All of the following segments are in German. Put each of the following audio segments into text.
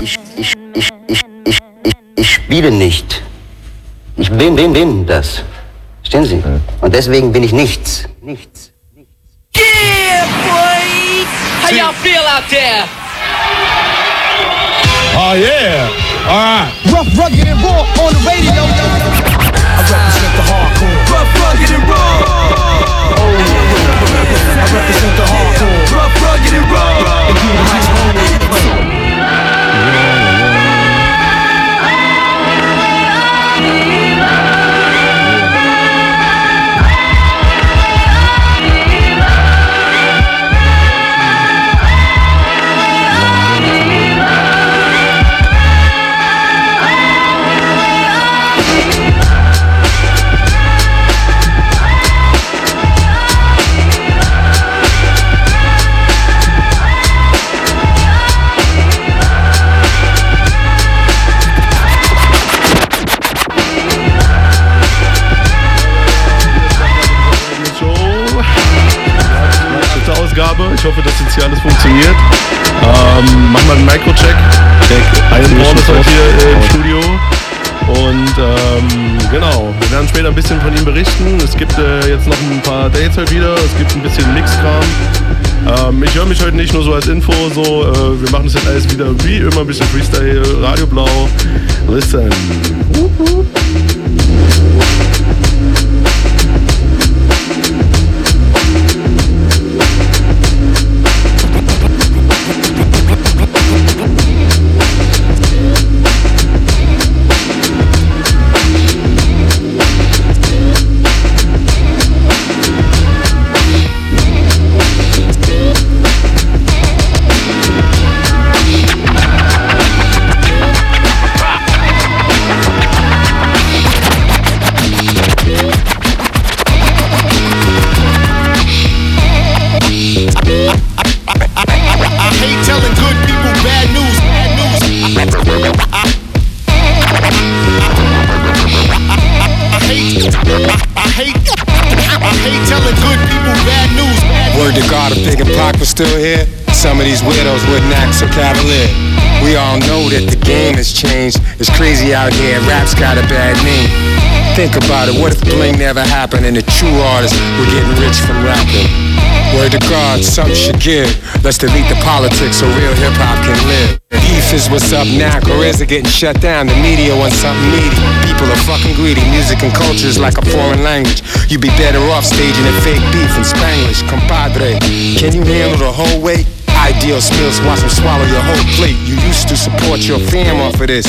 ich, ich, ich, ich, ich, ich, ich spiele nicht. Ich bin, bin, bin das. Verstehen Sie? Und deswegen bin ich nichts. Nichts. Yeah, boy! How y'all feel out there? Oh yeah. All right. Rough, rugged, and raw on the radio. I represent the hardcore. Rough, rugged, and raw. I represent the hardcore. Rough, rugged, and raw. Ich hoffe, dass jetzt hier alles funktioniert. Ähm, machen wir einen Microcheck. Iron Born ist heute hier äh, im Studio. Und ähm, genau, wir werden später ein bisschen von ihm berichten. Es gibt äh, jetzt noch ein paar Dates halt wieder. Es gibt ein bisschen Mixkram. Ähm, ich höre mich heute nicht nur so als Info, so äh, wir machen das jetzt alles wieder wie immer ein bisschen Freestyle, Radio Blau. Listen. I was still here, some of these widows wouldn't act so cavalier. We all know that the game has changed. It's crazy out here, rap's got a bad name. Think about it, what if bling never happened and the true artists were getting rich from rapping? Word to God, something should give. Let's delete the politics so real hip hop can live. Beef is what's up now, careers are getting shut down. The media wants something meaty. People are fucking greedy. Music and culture is like a foreign language. You'd be better off staging a fake beef in Spanish. Compadre, can you handle the whole weight? Ideal skills, watch them swallow your whole plate. You used to support your fam off of this.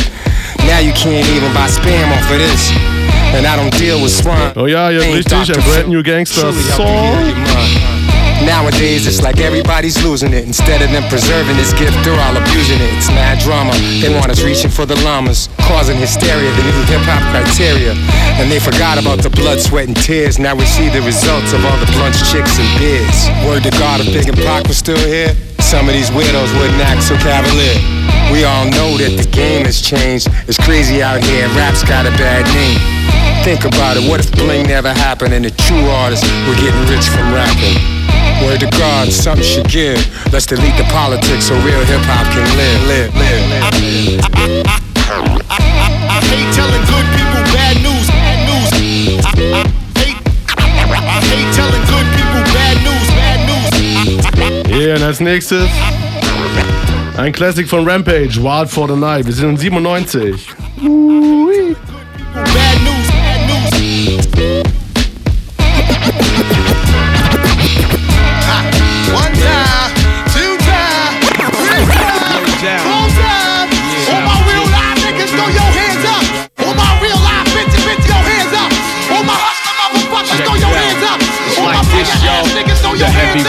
Now you can't even buy spam off of this. And I don't deal with swine. Oh ja, ihr habt Ain't richtig, ein Brand. New Gangster Truly help you Song. heal your mind. Nowadays, it's like everybody's losing it. Instead of them preserving this gift, they're all abusing it. It's mad drama. They want us reaching for the llamas, causing hysteria, the new hip hop criteria. And they forgot about the blood, sweat, and tears. Now we see the results of all the blunts, chicks, and beers. Word to God, if Big and Pac was still here, some of these widows wouldn't act so cavalier. We all know that the game has changed. It's crazy out here. Rap's got a bad name. Think about it, what if bling never happened and the true artists were getting rich from rapping? Word to God, something should give. Let's delete the politics so real hip hop can live, live, live, live. I hate telling good people bad news. Bad news. I, I hate. I hate telling good people bad news. Bad news. Yeah, und als nächstes ein Classic von Rampage, Wild for the Night. Wir sind in 97. Bad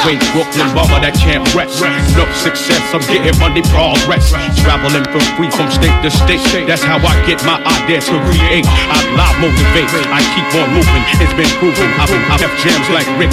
heavyweight Brooklyn bomber that can't rest. No success, I'm getting money progress. Traveling for free from state to state. That's how I get my ideas to create. I live motivate. I keep on moving. It's been proven. I've been I've jams like Rick.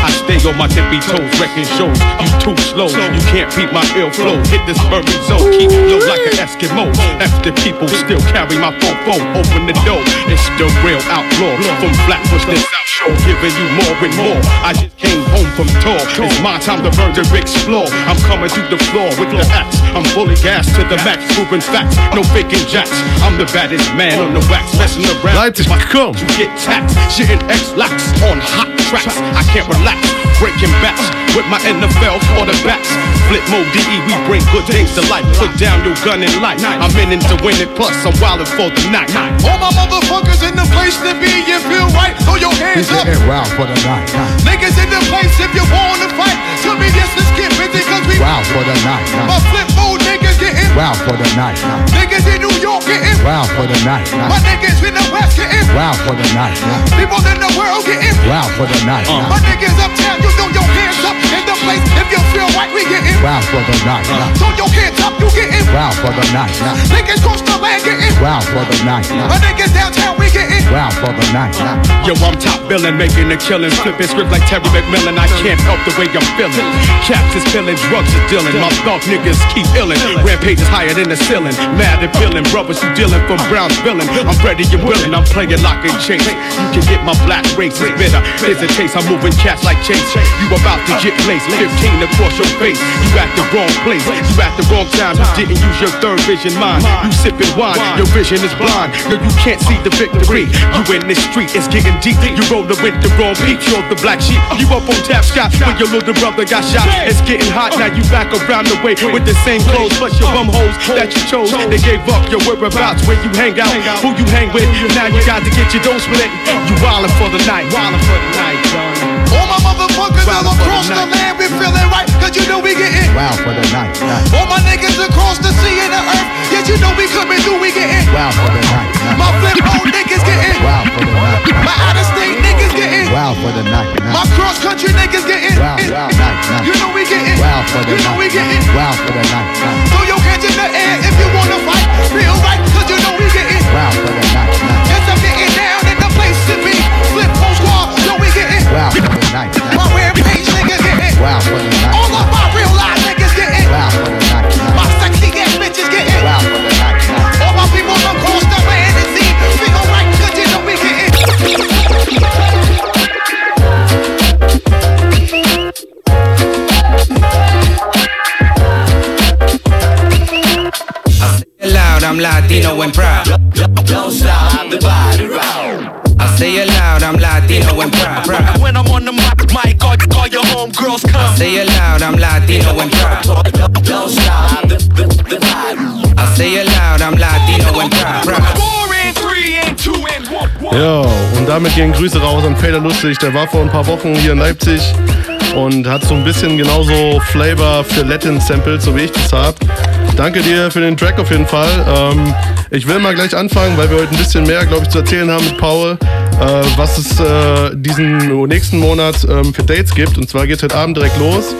I stay on my tippy toes, wrecking shows. You too slow. You can't beat my ill flow. Hit this bourbon zone. Keep low like an Eskimo. After people still carry my phone phone. Open the door. It's the real outlaw from Flatbush to South Shore. Giving you more and more. I just came home from tour. It's my time to burn to explore. I'm coming through the floor with the axe. I'm fully gassed to the max, proving facts, no faking jacks. I'm the baddest man on the wax, messing around. Leipzig, komm! You get taxed, shitting X-lax on hot tracks. I can't relax, breaking backs with my NFL quarterbacks. Flip mode DE, we bring good things to life. Put down your gun and light. I'm in it to win it, plus I'm wildin' for the night. All my motherfuckers in the place to be, you feel right? Throw your hands up. Wow for the night. Niggas in the place if you wanna fight. Tell me yes, let's get busy cause we Wow for the night. My flip mode niggas getting Wow for the night. Niggas in New York getting Wow for the night. My niggas in the West getting Wow for the night. People in the world getting Wow for the night. My niggas uptown, you throw your hands up in the place if you feel right, we getting Wow for the night. Uh, Throw your hands up, you getting Wow for the night. Niggas cross the land getting Wow for the night. My niggas downtown, we getting Wow for the night. Yo, I'm top billing, making a killing, flipping script like Terry McMillan. I can't help the way I'm feeling. Caps is filling, drugs are dealing. My thug niggas keep illin'. Rampage is higher than the ceiling. Mad and feeling, brothers who dealing from Brown's billing. I'm ready and willing, I'm playing lock and chase. You can get my black race is bitter. There's a taste, I'm moving cats like Chase. You about to get placed, 15 across your face. You at the wrong place, you at the wrong time. You didn't use your third vision mind. You sipping wine, your vision is blind. No, you can't see the victory. You in this street, it's getting deep. You rolling with the wrong peak, you're the black sheep. You up on tap shot when your little brother got shot. It's getting hot, now you back around the way with the same clothes, but your bum hoes that you chose. They gave up your whereabouts where you hang out, who you hang with. Now you got to get your dough split. You wildin' for the night, wildin' for the night, son. All my motherfuckers all across the land, we feeling right, cause you know we getting Wow for the night. All my niggas across the sea and the earth, yes you know we coming through, we getting Wow for the night. My flip mode niggas getting Wow for the night. My out of state niggas getting Wow for the night. My cross country niggas getting Wow, wow, night, night. You know we getting Wow for the You know we night. getting Wow for the night. Throw your hands in the air if you the mic, mic all, all your homegirls come. Say it loud, I'm Latino and proud. Don't stop the, the, the body. I say it loud, I'm Latino and proud. proud. Four and three and two and one. one. Ja, und damit gehen Grüße raus an Fader Lustig. Der war vor ein paar Wochen hier in Leipzig und hat so ein bisschen genauso Flavor für Latin Samples, so wie ich das habe. Danke dir für den Track auf jeden Fall. Ähm, ich will mal gleich anfangen, weil wir heute ein bisschen mehr, glaube ich, zu erzählen haben mit Paul, äh, was es äh, diesen nächsten Monat ähm, für Dates gibt. Und zwar geht es heute Abend direkt los.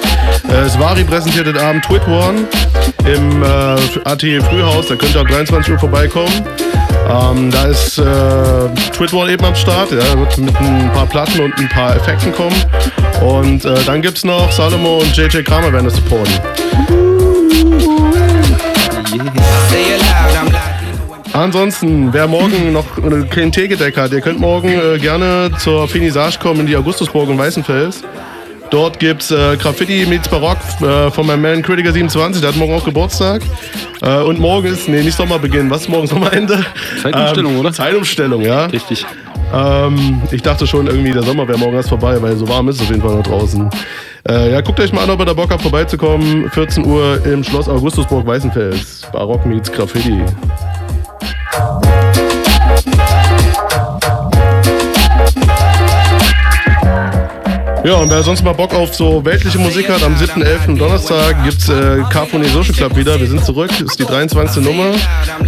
Äh, Svari präsentiert heute Abend Twit One im äh, AT Frühhaus. Da könnt ihr ab 23 Uhr vorbeikommen. Ähm, da ist äh, Twitwall eben am Start, ja, wird mit ein paar Platten und ein paar Effekten kommen. Und äh, dann gibt's noch Salomo und JJ Kramer werden das supporten. I Ansonsten, wer morgen noch äh, kein Ticket hat, ihr könnt morgen äh, gerne zur Finissage kommen in die Augustusburg in Weißenfels. Dort gibt's äh, Graffiti meets Barock äh, von meinem Man Critiker 27, der hat morgen auch Geburtstag. Äh, und morgen ist, nee, nicht Sommerbeginn, was ist morgen Sommerende? Zeitumstellung, ähm, oder? Zeitumstellung, ja. Richtig. Ähm, ich dachte schon irgendwie, der Sommer wäre morgen erst vorbei, weil so warm ist es auf jeden Fall noch draußen. Äh, ja, guckt euch mal an, ob ihr da Bock habt, vorbeizukommen. 14 Uhr im Schloss Augustusburg Weißenfels. Barock meets Graffiti. Oh. Ja, und wer sonst mal Bock auf so weltliche Musik hat, am 7.11. Donnerstag gibt's äh, Carphony Social Club wieder. Wir sind zurück, ist die 23. Nummer.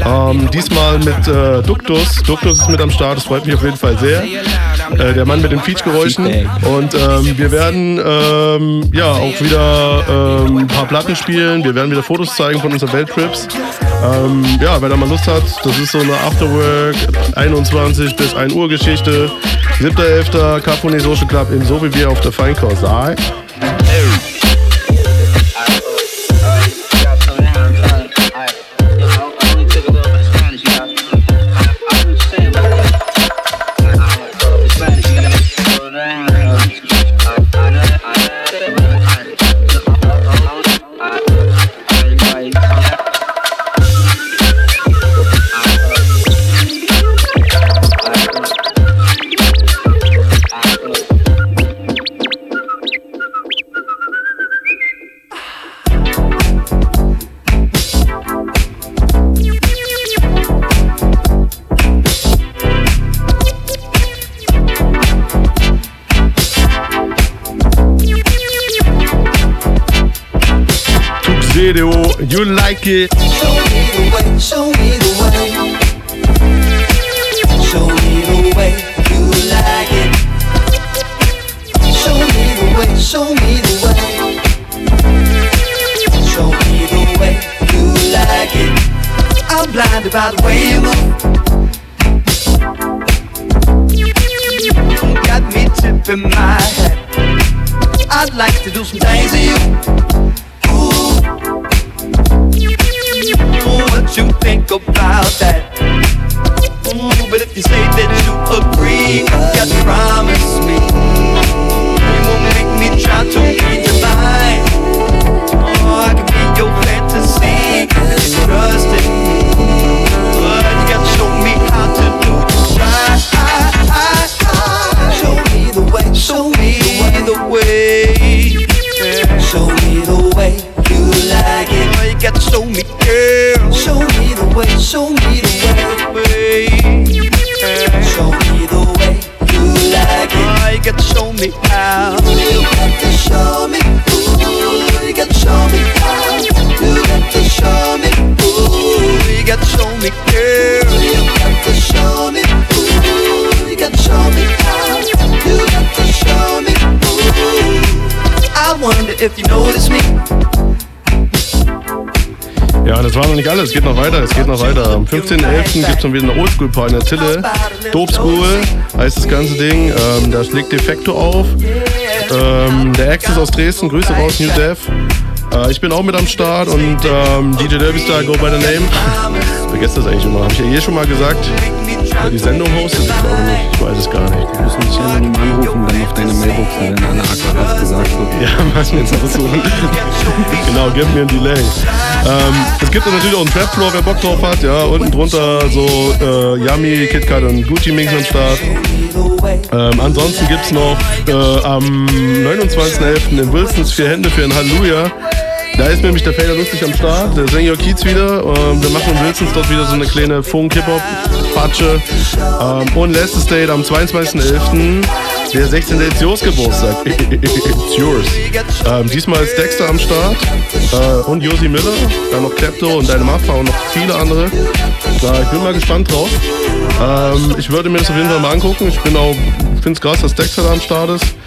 Ähm, diesmal mit äh, Duktus. Duktus ist mit am Start, das freut mich auf jeden Fall sehr. Äh, der Mann mit den Feature-Geräuschen. Und ähm, wir werden ähm, ja auch wieder ähm, ein paar Platten spielen. Wir werden wieder Fotos zeigen von unseren Welttrips. Ähm, ja, wer da mal Lust hat, das ist so eine Afterwork 21 bis 1 Uhr Geschichte. 7.11. Carphony Social Club in So wie wir auf der Feinkost. Video. You like it. Show me the way, show me the way. Show me the way you like it. Show me the way, show me the way. Show me the way you like it. I'm blinded by the way you move. Got me tipping my hat. I'd like to do some things to you. Think about that? Ooh, but if you say that you agree, you promise me you won't make me try to your mind. Oh, I can be your fantasy, trust in me. But you got to show me how to do it right. Show me the way, show me the way. Show me the way you like it. You got to show me, show me the way. Show me the way you like it. You got to show me how. You got to show me. Ooh, you got to show me how. You got to show me. Ooh, you got to show me, girl. You got to show me. Ooh, you got to show me how. You got to show me. Ooh, I wonder if you notice me. Ja, das war noch nicht alles. Es geht noch weiter. Es geht noch weiter. Am 15.11. gibt es dann wieder eine Oldschool-Party in der Tille. Dope School heißt das ganze Ding. Ähm, da schlägt Defecto auf. Ähm, der Ex ist aus Dresden. Grüße raus, New Dev. Äh, ich bin auch mit am Start und ähm, DJ Derby Star, go by the name. Vergesst das eigentlich immer. Habe ich ja hier schon mal gesagt. Wer die Sendung hostet? Ich glaube nicht. Ich weiß es gar nicht. Du musst mich anonym anrufen, dann auf deine Mailbox, wenn Anna Aquarat gesagt wird. Ja, was mir jetzt aussuchen. genau, gib mir ein Delay. Ähm, es gibt natürlich auch einen Trap Floor, wer Bock drauf hat. Ja, unten drunter so äh, Yummy, KitKat und Gucci Mix am Start. Ähm, ansonsten gibt es noch äh, am 29.11. in Wilsons vier Hände für ein Halleluja. Da ist nämlich der Fader lustig am Start, der Senior Kiez wieder. Ähm, wir machen Wilsons dort wieder so eine kleine Funk-Hip-Hop-Patsche. Ähm, und letztes Date am 22.11. Der 16. ist Jos Geburtstag. It's yours. Ähm, diesmal ist Dexter am Start äh, und Josi Miller, dann noch Klepto und deine Mafia und noch viele andere. Äh, ich bin mal gespannt drauf. Ähm, ich würde mir das auf jeden Fall mal angucken. Ich bin auch, finde es krass, dass Dexter da am Start ist.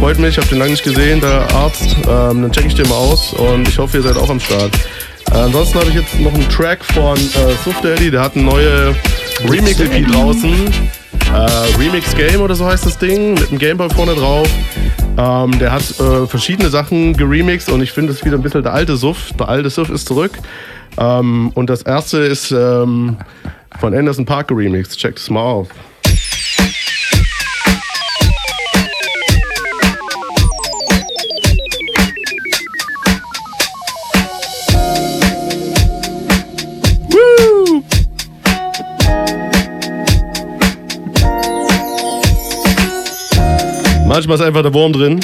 Freut mich, ich habe den lange nicht gesehen, der Arzt. Ähm, dann checke ich den mal aus und ich hoffe, ihr seid auch am Start. Äh, ansonsten habe ich jetzt noch einen Track von äh, Suf Daddy, der hat eine neue Remix-EP draußen. Äh, Remix Game oder so heißt das Ding, mit einem Gameboy vorne drauf. Ähm, der hat äh, verschiedene Sachen geremixed und ich finde es wieder ein bisschen der alte Suff. Der alte Suff ist zurück. Ähm, und das erste ist ähm, von Anderson Park geremixed. Checkt es mal auf. Manchmal ist einfach der Wurm drin.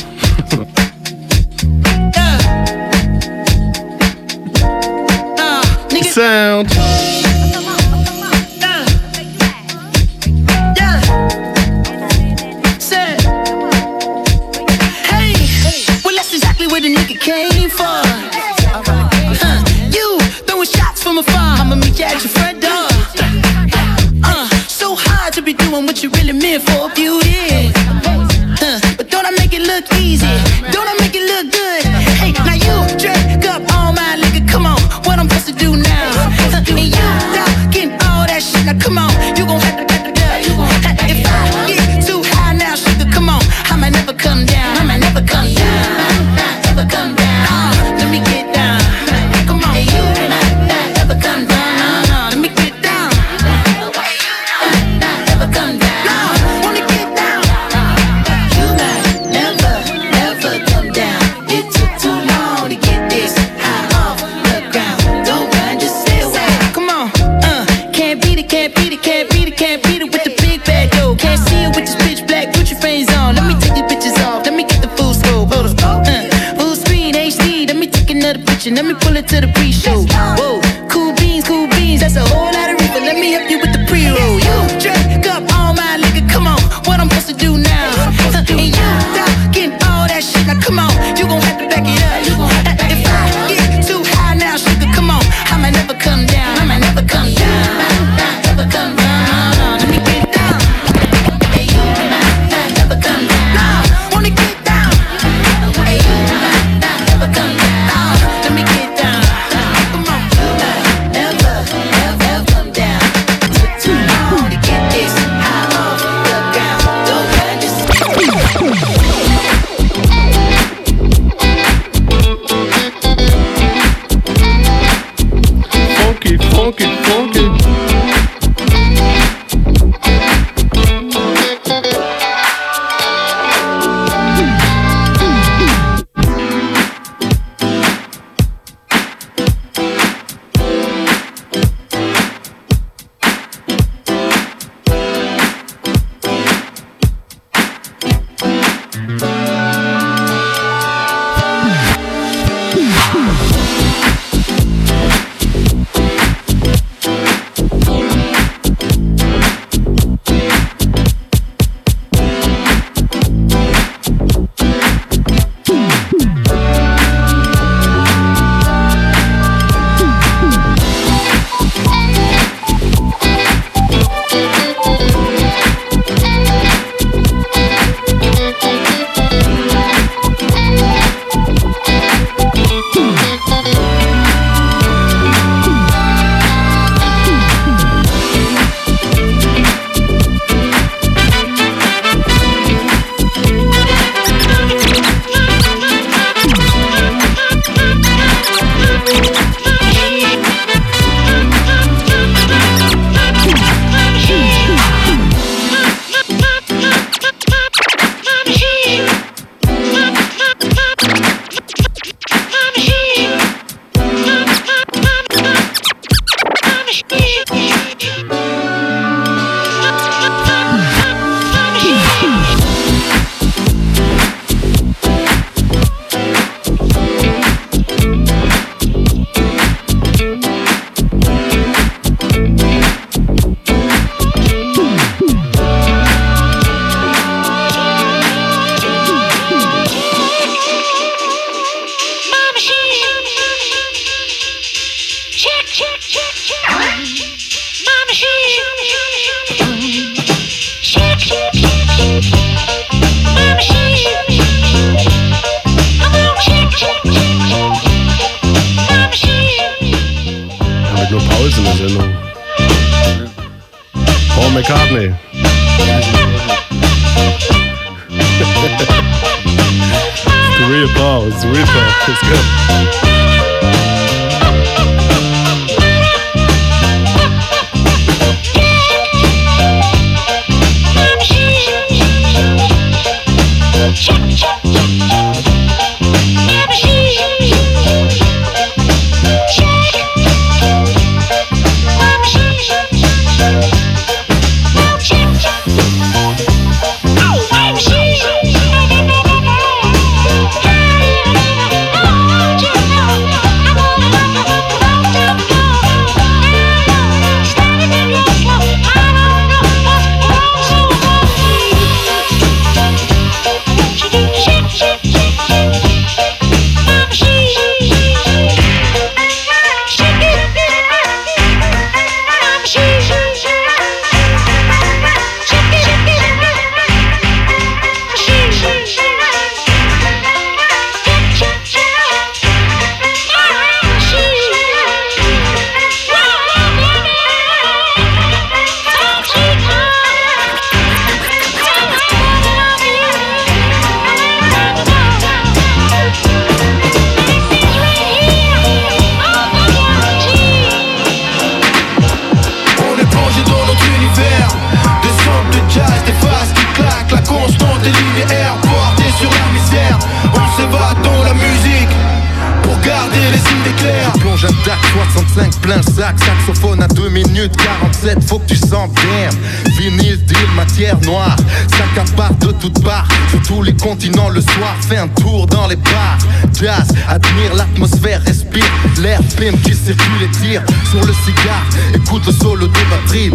Fais un tour dans les bars. Jazz, admire l'atmosphère Respire. L'air pime qui circule et tire Sur le cigare Écoute le solo de batterie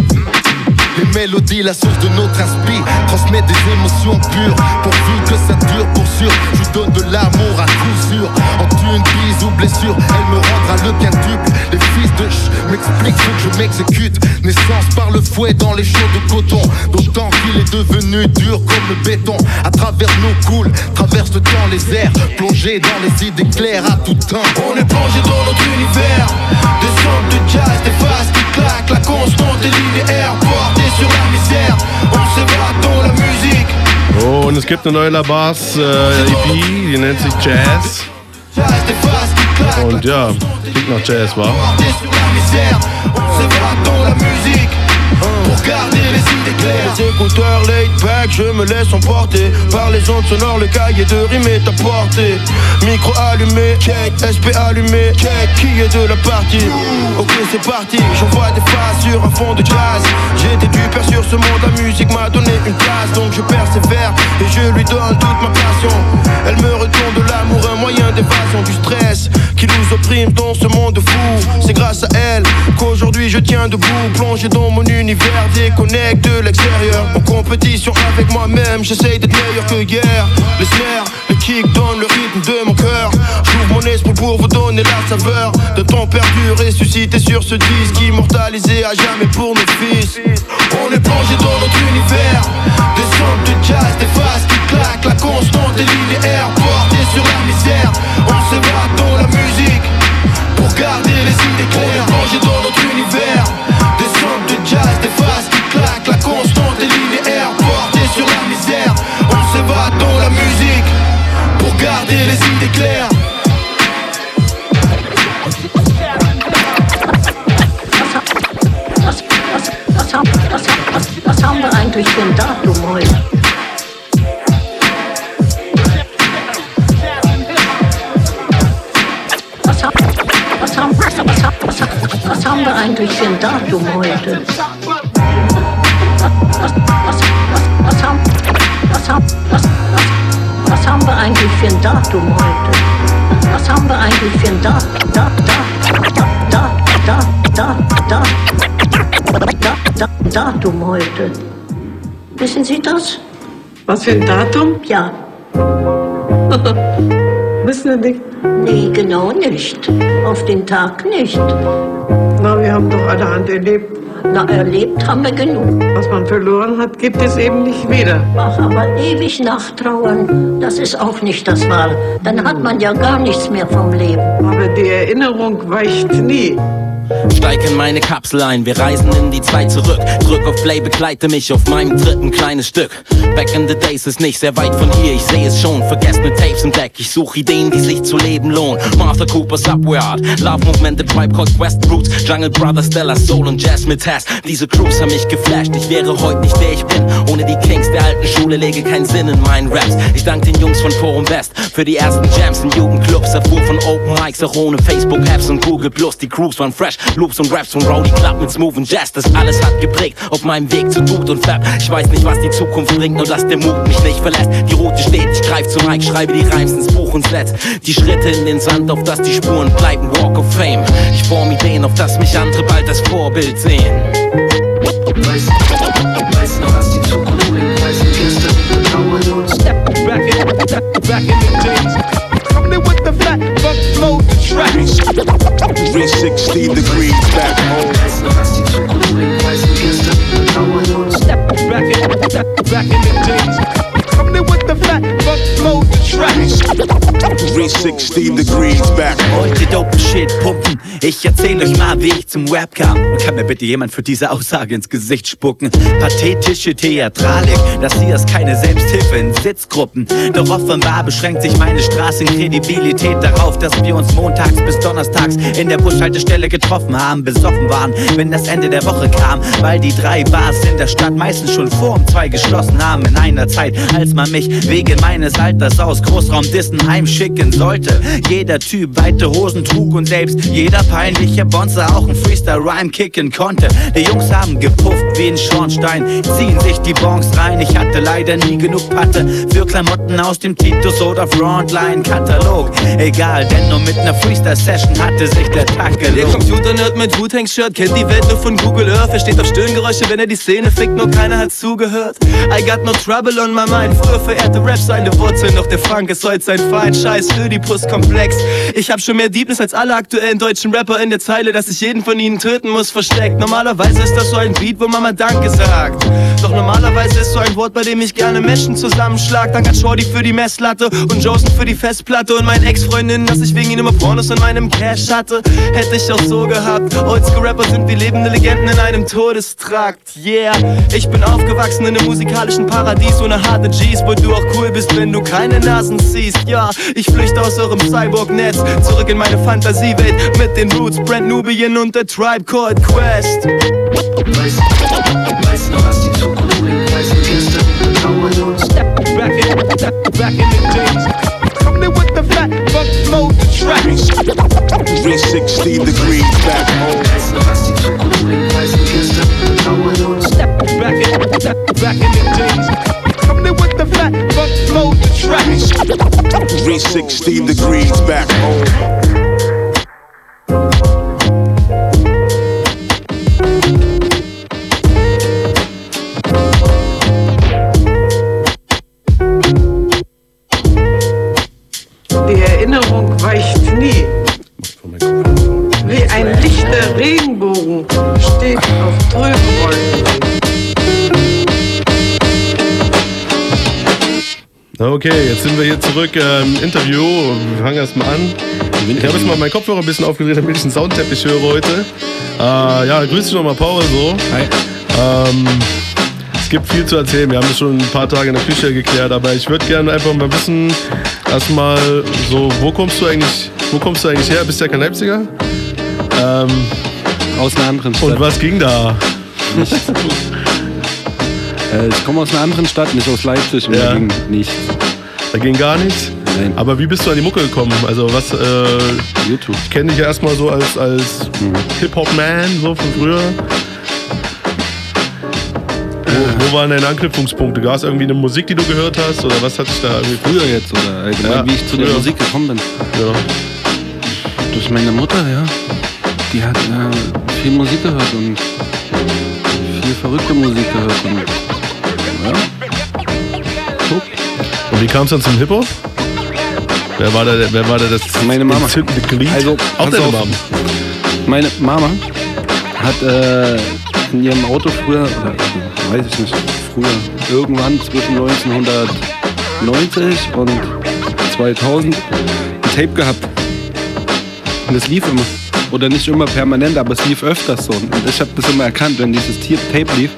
les mélodies, la source de notre inspire Transmet des émotions pures. Pourvu que ça dure pour sûr Je donne de l'amour à coup sûr. En une bise ou blessure Elle me rendra le quintuple. Les fils de ch m'expliquent faut que je m'exécute. Naissance par le fouet dans les champs de coton. D'autant qu'il est devenu dur comme le béton. À travers nos coules Traverse le temps les airs Plongé dans les idées claires à tout temps. On est plongé dans notre univers. Des sons de jazz, des faces qui claquent. La constante est linéaire es gibt eine neue Labas äh, EP, die nennt sich Jazz. Und ja, klingt nach Jazz, wa? Pour garder les idées claires. Les écouteurs laid back, je me laisse emporter par les ondes sonores, le cahier de rime est à portée. Micro allumé, check, SP allumé, check, qui est de la partie? Ok, c'est parti, j'envoie des faces sur un fond de jazz. J'étais du père sur ce monde, la musique m'a donné une place, donc je persévère et je lui donne toute ma passion. Elle me retourne de l'amour, un moyen d'évasion du stress qui nous opprime dans ce monde fou. C'est grâce à elle qu'aujourd'hui je tiens debout, plongé dans mon univers, déconnecte de l'extérieur. En compétition avec moi-même, j'essaye d'être meilleur que hier. Les snares, les kicks donnent le rythme de mon cœur. J'ouvre mon esprit pour vous donner la saveur de temps perdu, ressuscité sur ce disque, immortalisé à jamais pour nos fils. On est plongé dans notre univers, des sons de jazz, des phases qui claquent, la constante est linéaire, porté sur la misère. On s'évade dans la musique pour garder les idées claires. Plongé dans notre univers, pour garder les idées claires. Was, was, was, was, was, was haben wir eigentlich für ein Datum heute? Was, haben- was, was, was, was, was wir eigentlich für ein Datum heute? Was, was, was, was, was, was, was, was, was haben wir eigentlich für ein Datum heute? Was haben wir eigentlich für ein Datum? Da, da, da, da, da, da, da, da, Datum heute. Wissen Sie das? Was für ein Datum? Ja. Wissen Sie nicht? Nee, genau nicht. Auf den Tag nicht. Na, wir haben doch alle Hand erlebt. Na, erlebt haben wir genug. Was man verloren hat, gibt es eben nicht wieder. Ach, aber ewig nachtrauern, das ist auch nicht das Wahre. Dann hat man ja gar nichts mehr vom Leben. Aber die Erinnerung weicht nie. Steig in meine Kapsel ein, wir reisen in die Zeit zurück. Drück auf Play, begleite mich auf meinem dritten kleines Stück. Back in the days ist nicht sehr weit von hier, ich sehe es schon. Vergessene Tapes im Deck, ich suche Ideen, die sich zu leben lohnen. Martha Cooper, Subway Art, Love Movement, The Tribe Called Quest Roots, Jungle Brothers, Stella Soul und Jazz mit Test. Diese Crews haben mich geflasht, ich wäre heute nicht der ich bin. Ohne die Kings der alten Schule lege keinen Sinn in meinen Raps. Ich danke den Jungs von Forum West für die ersten Jams in Jugendclubs. Erfuhr von Open Mics, auch ohne Facebook-Apps und Google Plus. Die Crews waren fresh, Loops und Raps von Rowdy Club mit Smooth und Jazz. Das alles hat geprägt auf meinem Weg zu Dude und Fab. Ich weiß nicht, was die Zukunft bringt, nur dass der Mut mich nicht verlässt. Die Route steht, ich greif zum Mic, schreibe die Reims ins Buch und Set. Die Schritte in den Sand, auf das die Spuren bleiben. Walk of Fame. Ich form Ideen, auf das mich andere bald als Vorbild sehen. Back in, the days. Coming in with the fat funk flow, the tracks. 360 degrees back home. Back in, back in the days, coming in with the fat fuck flow tracks. 360 degrees back. Heute dope Shit pumpen. Ich erzähl euch mal, wie ich zum Rap kam. Kann mir bitte jemand für diese Aussage ins Gesicht spucken? Pathetische Theatralik, das hier ist keine Selbsthilfe in Sitzgruppen. Doch offenbar beschränkt sich meine Straßenkredibilität darauf, dass wir uns montags bis donnerstags in der Bushaltestelle getroffen haben, besoffen waren, wenn das Ende der Woche kam. Weil die drei Bars in der Stadt meistens schon vor um zwei geschlossen haben in einer Zeit, als man mich wegen meines Alters aus Großraum Dissen heimschicken sollte. Jeder Typ weite Hosen trug und selbst jeder peinliche Bonzer auch ein Freestyle-Rhyme kicken konnte. Die Jungs haben gepufft wie ein Schornstein, ziehen sich die Bongs rein. Ich hatte leider nie genug Patte für Klamotten aus dem Titus oder Frontline-Katalog. Egal, denn nur mit einer Freestyle-Session hatte sich der Tag Der gelohnt. Computer-Nerd mit Wu-Tang-Shirt kennt die Welt nur von Google Earth. Versteht auf Stöhngeräusche, wenn er die Szene fickt, nur keiner hat zugehört. I got no trouble on my mind. Früher verehrte Rap seine Wurzeln, doch der Funk ist heute sein Feind. Scheiß Ödipus-Komplex. Ich hab schon mehr Deepness als alle aktuellen deutschen Rapper in der Zeile, dass ich jeden von ihnen töten muss, versteckt. Normalerweise ist das so ein Beat, wo man mal Danke sagt. Doch normalerweise ist so ein Wort, bei dem ich gerne Menschen zusammenschlag. Dank an Shorty für die Messlatte und Joseph für die Festplatte und meinen Ex-Freundinnen, dass ich wegen ihnen immer Pornos in meinem Cash hatte. Hätte ich auch so gehabt. Oldschool-Rapper sind wie lebende Legenden in einem Todestrakt. Yeah, ich bin aufgewachsen in einem musikalischen Paradies ohne harte G's, wo du auch cool bist, wenn du keine Nasen siehst. Ja, ich flüchte aus eurem Cyborg-Netz zurück in meine Fantasie. Fantasy-Welt mit den Roots, Brand Nubian und der Tribe Called Quest. Weißt du, was die Zukunft bringt? Weißt du, gestern trauern uns. Back in, back in the days. Coming with the fat fuck mode tracks. 360 degrees back home. Weißt du, was die Zukunft bringt? Weißt du, gestern trauern uns. Back in, back in the days. Coming with the fat fuck mode tracks. 360 degrees back home. Okay, jetzt sind wir hier zurück im Interview. Wir fangen erstmal an. Ich habe jetzt mal meinen Kopfhörer ein bisschen aufgedreht, damit ich einen Soundteppich höre heute. Äh, ja, grüß dich nochmal, Paul. So. Hi. Ähm, es gibt viel zu erzählen. Wir haben das schon ein paar Tage in der Küche geklärt, aber ich würde gerne einfach mal wissen, erstmal so, wo kommst du eigentlich, wo kommst du eigentlich her? Bist du ja kein Leipziger? Ähm, Aus einer anderen Stadt. und was ging da? Äh, ich komme aus einer anderen Stadt, nicht aus Leipzig und Ja. da ging nichts. Da ging gar nichts? Nein. Aber wie bist du an die Mucke gekommen? Also was, äh, YouTube. ich kenne dich ja erstmal so als, als Hip-Hop-Man, so von früher. Wo, wo waren deine Anknüpfungspunkte? Gab es irgendwie eine Musik, die du gehört hast? Oder was hat dich da irgendwie... Früher jetzt oder allgemein, Ja, wie ich zu der früher. Musik gekommen bin. Ja. Durch meine Mutter, ja. Die hat äh, viel Musik gehört und viel verrückte Musik gehört. Und, ja. Wie kam es dann zum Hip-Hop? Wer war da, wer war da das Meine Mama. entzündende Glied? Also, auch pass deine auf. Mama. Meine Mama hat äh, in ihrem Auto früher, oder weiß ich nicht, früher, irgendwann zwischen 1990 und 2000 ein Tape gehabt. Und das lief immer. Oder nicht immer permanent, aber es lief öfters so. Und ich habe das immer erkannt, wenn dieses Tier- Tape lief.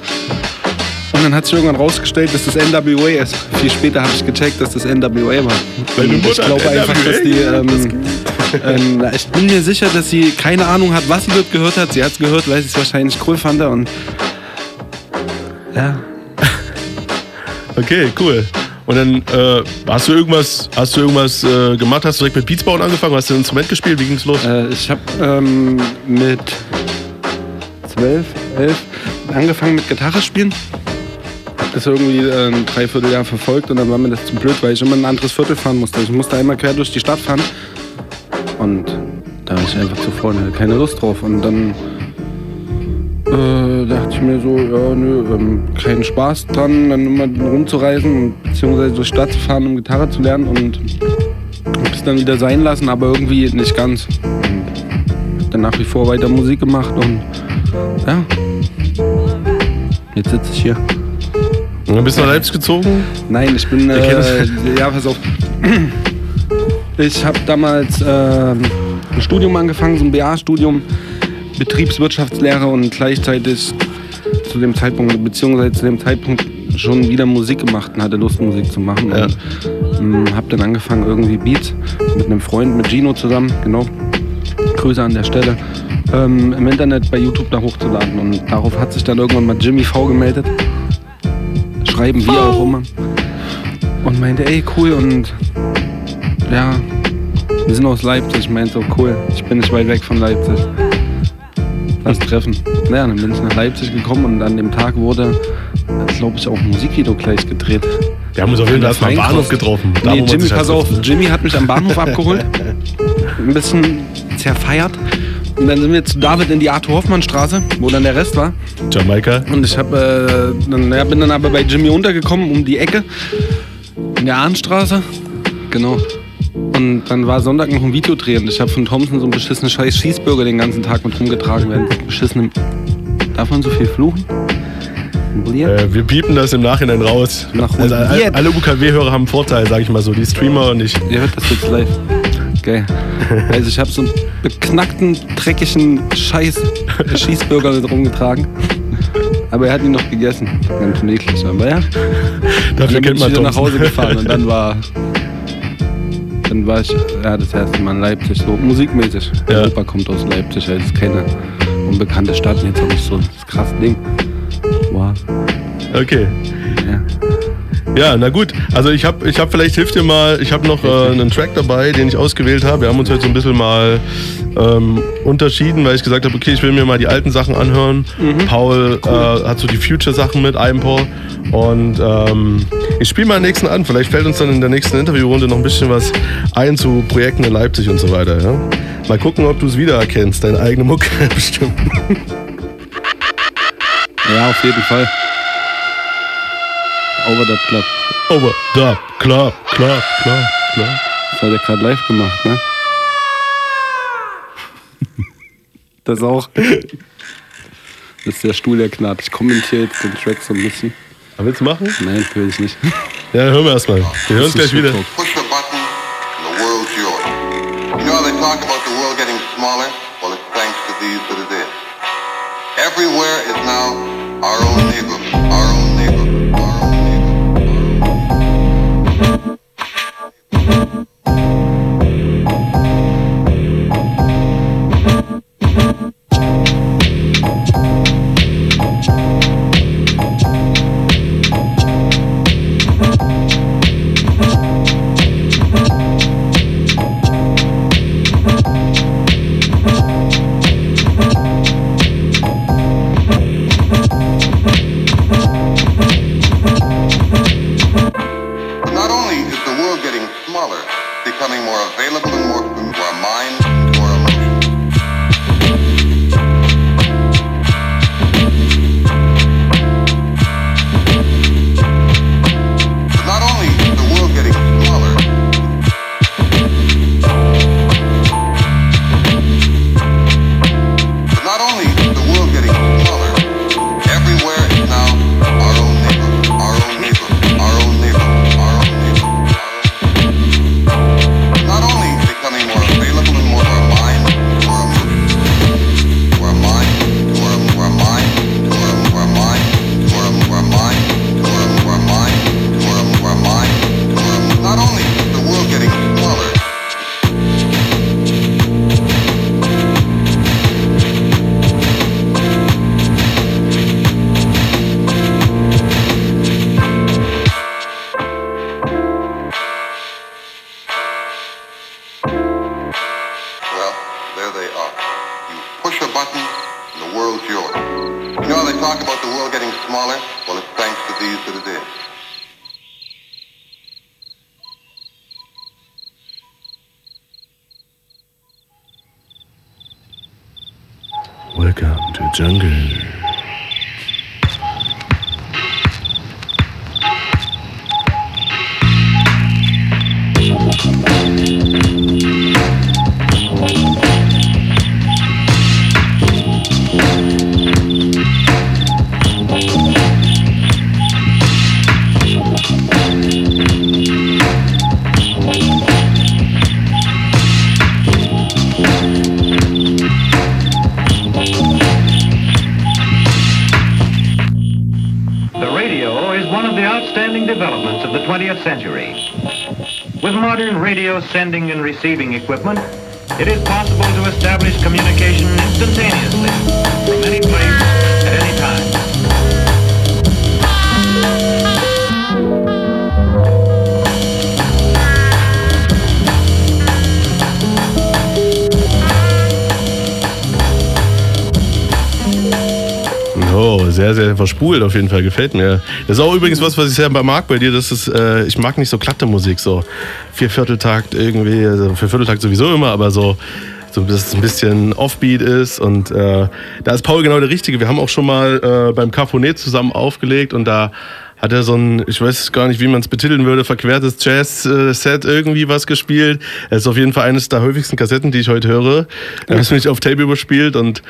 Dann hat sich irgendwann rausgestellt, dass das NWA ist. Viel später habe ich gecheckt, dass das NWA war. Ich glaube einfach, dass die. Ähm, ähm, ich bin mir sicher, dass sie keine Ahnung hat, was sie dort gehört hat. Sie hat es gehört, weil sie es wahrscheinlich cool fand. Und ja, Okay, cool. Und dann äh, hast du irgendwas, hast du irgendwas äh, gemacht? Hast du direkt mit Beats bauen angefangen? Hast du ein Instrument gespielt? Wie ging's los? Äh, ich habe ähm, mit 12, 11 angefangen mit Gitarre spielen. Das irgendwie äh, ein Dreivierteljahr verfolgt und dann war mir das zu blöd, weil ich immer in ein anderes Viertel fahren musste. Ich musste einmal quer durch die Stadt fahren und da war ich einfach zu vorne, hatte keine Lust drauf. Und dann äh, dachte ich mir so, ja, nö, ähm, keinen Spaß dran, dann immer rumzureisen, beziehungsweise durch die Stadt zu fahren, um Gitarre zu lernen und hab es dann wieder sein lassen, aber irgendwie nicht ganz. Und dann nach wie vor weiter Musik gemacht und ja, jetzt sitze ich hier. Dann bist du nach Leipzig gezogen? Nein, ich bin, äh, ja, pass auf. Ich habe damals ähm, ein Studium angefangen, so ein BA-Studium, Betriebswirtschaftslehre und gleichzeitig zu dem Zeitpunkt, beziehungsweise zu dem Zeitpunkt schon wieder Musik gemacht und hatte Lust, Musik zu machen. Ja. Und habe dann angefangen, irgendwie Beats mit einem Freund, mit Gino zusammen, genau. Grüße an der Stelle. Ähm, im Internet bei YouTube da hochzuladen. Und darauf hat sich dann irgendwann mal Jimmy V gemeldet. Schreiben wie auch immer. Und meinte, ey, cool. Und ja, wir sind aus Leipzig. Ich meinte so, cool, ich bin nicht weit weg von Leipzig. Lass treffen. Naja, dann bin ich nach Leipzig gekommen und an dem Tag wurde, glaube ich, auch ein Musikvideo gleich gedreht. Wir haben uns auf jeden Fall erstmal am Bahnhof getroffen. Da, nee, Jimmy, sich halt pass auf? Jimmy hat mich am Bahnhof abgeholt. Ein bisschen zerfeiert. Und dann sind wir zu David in die Arthur Hoffmann Straße, wo dann der Rest war. Jamaika. Und ich hab, äh, dann, ja, bin dann aber bei Jimmy untergekommen, um die Ecke. In der Ahnstraße. Genau. Und dann war Sonntag noch ein Videodreh und ich habe von Thompson so einen beschissenen scheiß Schießbürger den ganzen Tag mit rumgetragen werden. Beschissenen. Darf man so viel fluchen? Äh, wir piepen das im Nachhinein raus. Nach also, alle UKW-Hörer haben einen Vorteil, sag ich mal so. Die Streamer und ich. Ihr hört das jetzt live. Geil. Also ich habe so einen beknackten, dreckigen Scheiß Schießburger mit rumgetragen. Aber er hat ihn noch gegessen. Ganz eklig, aber ja. Dafür dann bin kennt ich man wieder nach Thompson. Hause gefahren und dann war dann war ich ja, das erste Mal in Leipzig, so musikmäßig. Der Opa kommt aus Leipzig, ist keine unbekannte Stadt. Und jetzt habe ich so das krasse Ding. Wow. Okay. Ja, na gut. Also ich habe, ich hab, vielleicht hilft dir mal, ich habe noch äh, einen Track dabei, den ich ausgewählt habe. Wir haben uns heute so ein bisschen mal ähm, unterschieden, weil ich gesagt habe, okay, ich will mir mal die alten Sachen anhören. Paul äh, hat so die Future-Sachen mit, Paul. Und ähm, ich spiele mal den nächsten an. Vielleicht fällt uns dann in der nächsten Interviewrunde noch ein bisschen was ein zu Projekten in Leipzig und so weiter. Ja? Mal gucken, ob du es wiedererkennst, deine eigene Mucke bestimmt. Ja, auf jeden Fall. Over the Club. Over the Club, klar, klar, klar. Das hat er gerade live gemacht, ne? Das auch. Das ist der Stuhl, der knarrt. Ich kommentiere jetzt den Track so ein bisschen. Aber willst du machen? Nein, will ich nicht. Ja, hören wir erstmal. Wir hören uns gleich wieder. Push a button and the world's yours. You know how they talk about the world getting smaller? Well, it's thanks to these that are there. Everywhere is now With modern radio sending and receiving equipment, it is possible to establish communication instantaneously from any place Oh, sehr, sehr verspult auf jeden Fall. Gefällt mir. Das ist auch übrigens was, was ich sehr mag bei dir. Das ist, äh, ich mag nicht so glatte Musik, so Viervierteltakt irgendwie, also Viervierteltakt sowieso immer, aber so, so dass es ein bisschen Offbeat ist. Und äh, da ist Paul genau der Richtige. Wir haben auch schon mal äh, beim Carphonet zusammen aufgelegt und da hat er so ein, ich weiß gar nicht, wie man es betiteln würde, verquertes Jazz-Set irgendwie was gespielt. Es ist auf jeden Fall eines der häufigsten Kassetten, die ich heute höre. Er hat mich auf Tape überspielt und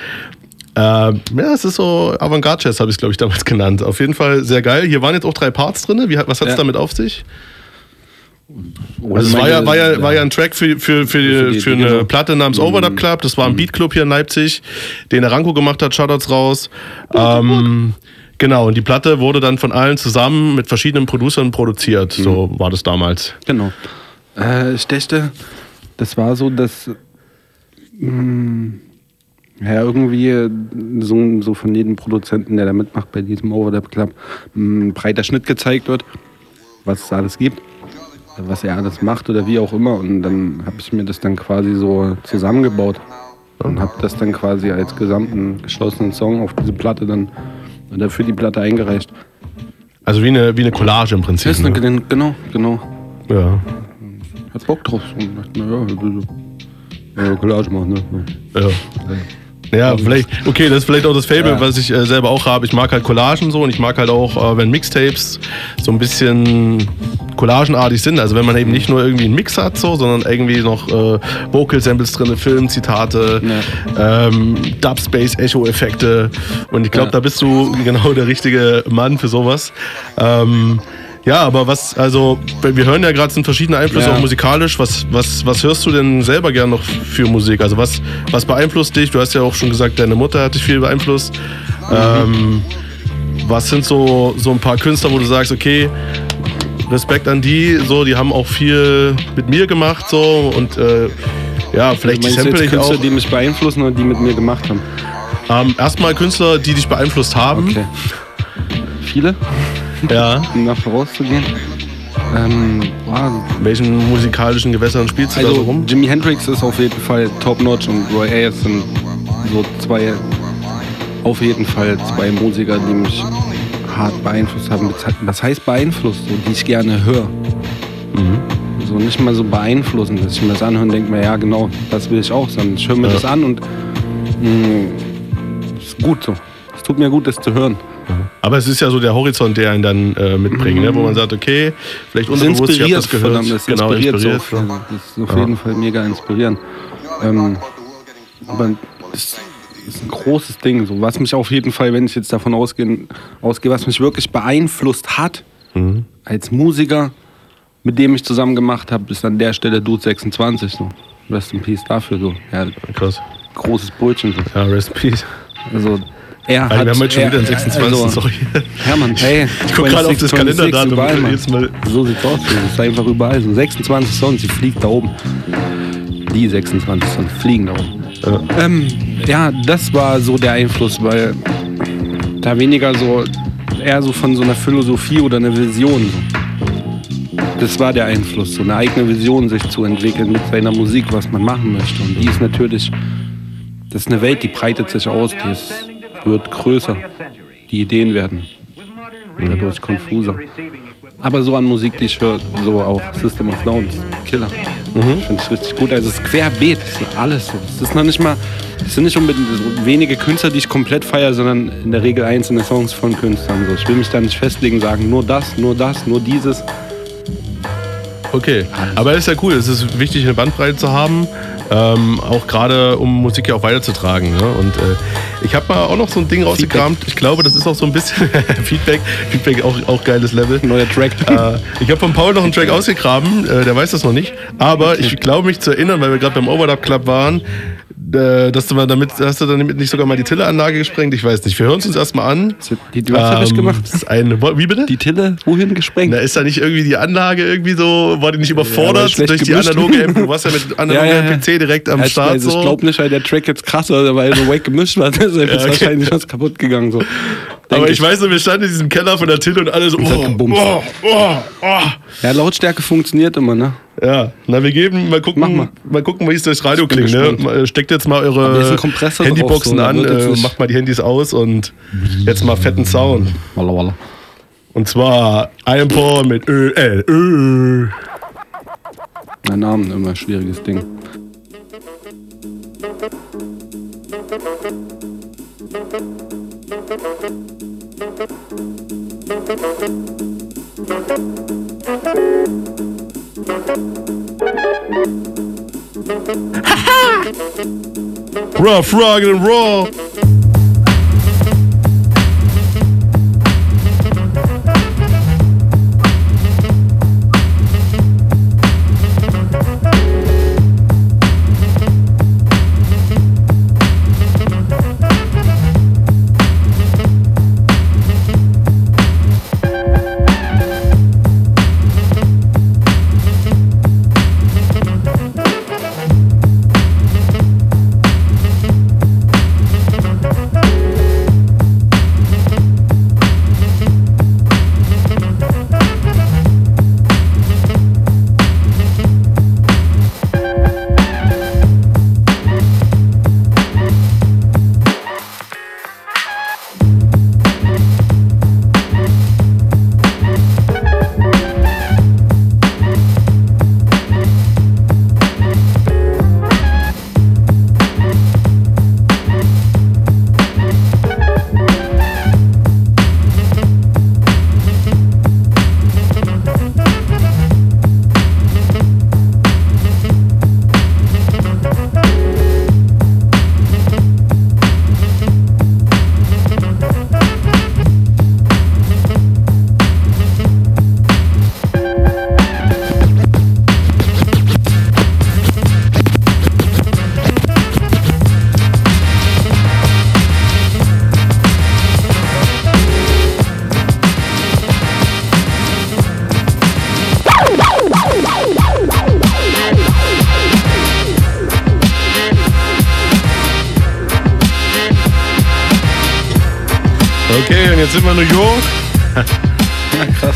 äh, ja, es ist so Avantgarde-Jazz, habe ich es, glaube ich, damals genannt. Auf jeden Fall sehr geil. Hier waren jetzt auch drei Parts drin. Wie, hat- was hat es Ja. damit auf sich? Also es war ja, war, ja, war ja ein Track für, für, für, Für die- für eine genau. Platte namens Overdub Club. Das war ein Beatclub hier in Leipzig, den Aranko gemacht hat. Shoutouts raus. Ähm, genau, und die Platte wurde dann von allen zusammen mit verschiedenen Producern produziert. So war das damals. Genau. Äh, ich dachte, das war so, dass mh, ja, irgendwie äh, so, so von jedem Produzenten, der da mitmacht bei diesem Overdub Club, ein breiter Schnitt gezeigt wird, was es alles gibt, was er alles macht oder wie auch immer. Und dann habe ich mir das dann quasi so zusammengebaut und habe das dann quasi als gesamten geschlossenen Song auf diese Platte dann oder für die Platte eingereicht. Also wie eine, wie eine Collage im Prinzip. Das ist eine, ne? genau, genau. Ja. Hat Bock drauf. Und dachte, naja, ich will so ja, Collage machen, ne? Ja. Ja, vielleicht, okay, das ist vielleicht auch das Fable, was ich äh, selber auch habe. Ich mag halt Collagen so und ich mag halt auch, äh, wenn Mixtapes so ein bisschen collagenartig sind. Also wenn man eben nicht nur irgendwie einen Mix hat, so, sondern irgendwie noch äh, Vocal-Samples drin, Filmzitate, ähm, Dubspace, Echo-Effekte. Und ich glaube, Ja. da bist du genau der richtige Mann für sowas. Ähm, ja, aber was, also, wir hören ja gerade, sind verschiedene Einflüsse Ja. auch musikalisch. Was, was, was hörst du denn selber gern noch für Musik? Also, was, was beeinflusst dich? Du hast ja auch schon gesagt, deine Mutter hat dich viel beeinflusst. Ähm, was sind so, so ein paar Künstler, wo du sagst, okay, Respekt an die, so, die haben auch viel mit mir gemacht, so, und äh, ja, vielleicht du sample ich auch. Künstler, die mich beeinflussen oder die mit mir gemacht haben? Ähm, erstmal Künstler, die dich beeinflusst haben. Okay. Viele? Ja. Um nach vorauszugehen. Ähm, boah, Welchen musikalischen Gewässern spielst du da so also rum? Jimi Hendrix ist auf jeden Fall top-notch und Roy Ayers sind so zwei, auf jeden Fall zwei Musiker, die mich hart beeinflusst haben. Was heißt beeinflusst? So, die ich gerne höre. So nicht mal so beeinflussen, dass ich mir das anhöre und denke mir, ja genau, das will ich auch, sondern ich höre mir Ja. das an und mh, ist gut so. Es tut mir gut, das zu hören. Aber es ist ja so der Horizont, der einen dann äh, mitbringt, ne? wo man sagt, okay, vielleicht Das unterbewusst, ich hab inspiriert, das gehört. verdammt, das genau, inspiriert, inspiriert. so. Das ist auf Ja. jeden Fall mega inspirierend. Ähm, aber das ist ein großes Ding. So. Was mich auf jeden Fall, wenn ich jetzt davon ausgehe, ausgehe was mich wirklich beeinflusst hat, Mhm. als Musiker, mit dem ich zusammen gemacht habe, ist an der Stelle Dude 26. So. Rest in Peace dafür. So. Ja, Krass. Großes Brötchen. So. Ja, Rest in Peace. Also, er Alter, hat. wir haben heute schon er, wieder den 26. Also, sorry. Hermann, hey. Ich guck gerade auf das 26, Kalenderdatum. Jetzt. So sieht's aus. Das ist einfach überall so. 26 Songs, die fliegt da oben. Die 26 Songs fliegen da oben. Ja. Ähm, ja, das war so der Einfluss, weil da weniger so, eher so von so einer Philosophie oder einer Vision. So. Das war der Einfluss, so eine eigene Vision sich zu entwickeln mit seiner Musik, was man machen möchte. Und die ist natürlich, das ist eine Welt, die breitet sich aus, die ist, wird größer. Die Ideen werden dadurch konfuser. Aber so an Musik, die ich höre, so auch System of Down, Killer. Ich finde es richtig gut. Also es ist querbeet, es ist alles so. Es ist noch nicht mal, es sind nicht unbedingt so wenige Künstler, die ich komplett feiere, sondern in der Regel einzelne Songs von Künstlern. So. Ich will mich da nicht festlegen, sagen, nur das, nur das, nur dieses. Okay, aber es ist ja cool. Es ist wichtig, eine Bandbreite zu haben. Ähm, auch gerade, um Musik ja auch weiterzutragen. Ne? Und äh, ich habe mal auch noch so ein Ding rausgekramt. Ich glaube, das ist auch so ein bisschen Feedback. Feedback auch, auch geiles Level. Neuer Track. Äh, ich habe von Paul noch einen Track ausgegraben. Äh, der weiß das noch nicht. Aber ich glaube mich zu erinnern, weil wir gerade beim Overdub Club waren, äh, dass du mal damit, hast du damit nicht sogar mal die Tille-Anlage gesprengt? Ich weiß nicht. Wir hören es uns erstmal an. Die, was habe ich Ähm, gemacht? Ein, wie bitte? Die Tille, wohin gesprengt? Na, ist da nicht irgendwie die Anlage irgendwie so, war die nicht Ja, überfordert schlecht durch die gemischt. analoge MP? Du warst ja mit analoger Ja, ja, ja. PC direkt am Start also so. Ich glaube nicht, weil der Track jetzt krasser, weil so wack gemischt war. Ja, ist okay. wahrscheinlich was kaputt gegangen. So. Aber Denk ich weiß noch, wir standen in diesem Keller von der Tille und alle so, oh, oh, oh, oh. Ja, Lautstärke funktioniert immer, ne? Ja, na, wir geben, mal gucken, mal. gucken, wie es durchs Radio klingt. Ne? Mal, Steckt jetzt mal eure Handyboxen so, an, äh, macht mal die Handys aus und jetzt mal fetten Sound. Walla, walla. Und zwar Iron Paul mit Ö, L, Ö. Mein Name immer ein schwieriges Ding. Rough, rugged and raw.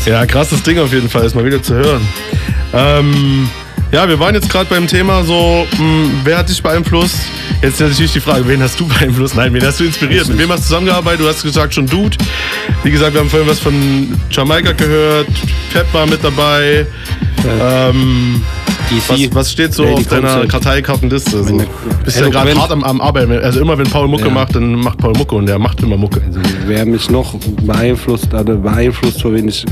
Ja, krass. Ja, krasses Ding auf jeden Fall, ist mal wieder zu hören. Ähm, ja, wir waren jetzt gerade beim Thema so, mh, wer hat dich beeinflusst? Jetzt ist natürlich die Frage, wen hast du beeinflusst? Nein, wen hast du inspiriert? Mit wem hast du zusammengearbeitet? Du hast gesagt schon Dude. Wie gesagt, wir haben vorhin was von Jamaika gehört. Fab war mit dabei. Ähm, was, was steht so Lady auf deiner Concept. Karteikartenliste? So? Bist ja gerade hart am, am Arbeiten. Also immer wenn Paul Mucke Ja. macht, dann macht Paul Mucke und der macht immer Mucke. Also, wer mich noch beeinflusst hatte, beeinflusst, für wen ich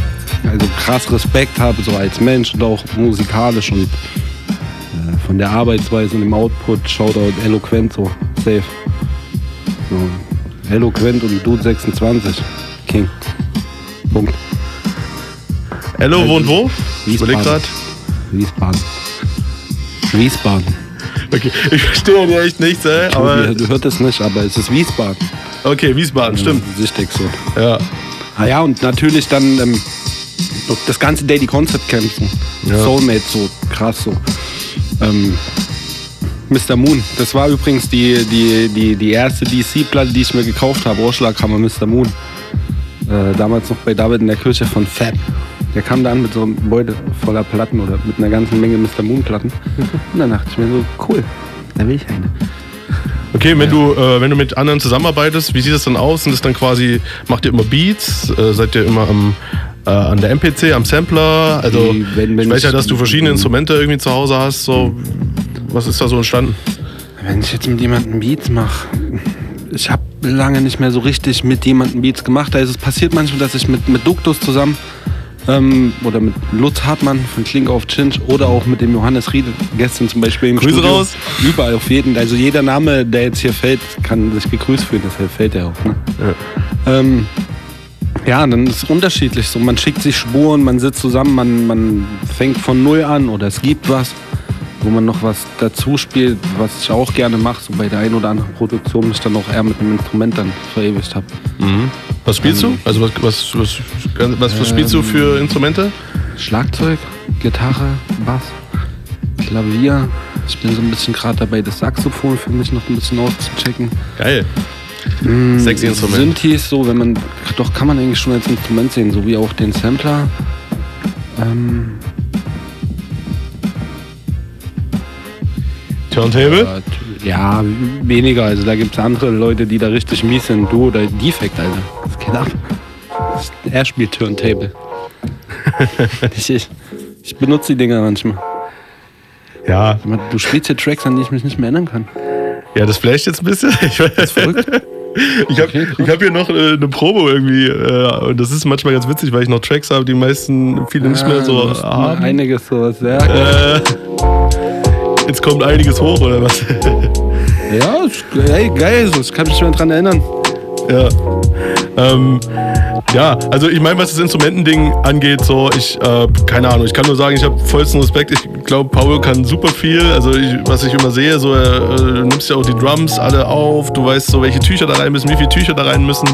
also krass Respekt habe, so als Mensch und auch musikalisch und äh, von der Arbeitsweise und dem Output, Shoutout eloquent so, safe. So, eloquent und Dude 26, King. Punkt. Ello wohnt wo? Grad. Wiesbaden. Wiesbaden. Okay, ich verstehe ja echt nichts, ey. Aber du hörst es nicht, aber es ist Wiesbaden. Okay, Wiesbaden, stimmt. Sichtig so. Ja. Ah ja, und natürlich dann ähm, das ganze Daily Concept so. Ja. Soulmate so, krass so. Ähm, Mr. Moon, das war übrigens die, die, die, die erste DC-Platte, die ich mir gekauft habe. Ohrschlaghammer Mr. Moon. Äh, damals noch bei David in der Kirche von Fab. Der kam da an mit so einem Beutel voller Platten oder mit einer ganzen Menge Mr. Moon-Platten. Und dann dachte ich mir so, cool, da will ich eine. Okay, wenn du äh, wenn du mit anderen zusammenarbeitest, wie sieht das dann aus? Sind das dann quasi, macht ihr immer Beats? Äh, seid ihr immer am, äh, an der MPC, am Sampler? Also Die- wenn- wenn ich weiß ja, dass du verschiedene Instrumente irgendwie zu Hause hast. So, was ist da so entstanden? Wenn ich jetzt mit jemandem Beats mache, ich habe lange nicht mehr so richtig mit jemandem Beats gemacht. Also es passiert manchmal, dass ich mit, mit Duktus zusammen ähm, oder mit Lutz Hartmann von Klink auf Chinch oder auch mit dem Johannes Riedel gestern zum Beispiel im Grüße Studio. raus. Überall auf jeden. Also jeder Name, der jetzt hier fällt, kann sich gegrüßt fühlen. Deshalb fällt er auch. Ne? Ja. Ähm, ja, dann ist es unterschiedlich. So, man schickt sich Spuren, man sitzt zusammen, man, man fängt von Null an oder es gibt was, wo man noch was dazu spielt, was ich auch gerne mache. So bei der einen oder anderen Produktion mich dann auch eher mit einem Instrument dann verewigt habe. Was spielst du? Also was, was, was, was, was spielst du für Instrumente? Schlagzeug, Gitarre, Bass, Klavier. Ich bin so ein bisschen gerade dabei, das Saxophon für mich noch ein bisschen auszuchecken. Geil. Mm, Sexy Instrument. Synthes, so, wenn man, doch kann man eigentlich schon als Instrument sehen, so wie auch den Sampler. Ähm, Turntable? ja, weniger. Also da gibt es andere Leute, die da richtig mies sind. Du oder Defect, Alter. Was geht ab? Er spielt Turntable. Nicht ich. Ich benutze die Dinger manchmal. Ja. Du spielst hier Tracks, an die ich mich nicht mehr erinnern kann. Ja, das flasht jetzt ein bisschen. Ich, das verrückt. Ich habe ich hab hier noch äh, eine Promo irgendwie. Äh, und das ist manchmal ganz witzig, weil ich noch Tracks habe, die meisten viele nicht mehr so Ah, hast haben. Einiges sowas, ja. Äh, jetzt kommt einiges hoch, oder was? Ja, ist, ey, geil, so, ich kann mich nicht mehr dran erinnern. Ja. Ähm, ja, also ich meine, was das Instrumentending angeht, so ich, äh, keine Ahnung, ich kann nur sagen, ich habe vollsten Respekt. Ich glaube, Paul kann super viel. Also ich, was ich immer sehe, so er, äh, nimmst ja auch die Drums alle auf, du weißt so, welche Tücher da rein müssen, wie viele Tücher da rein müssen,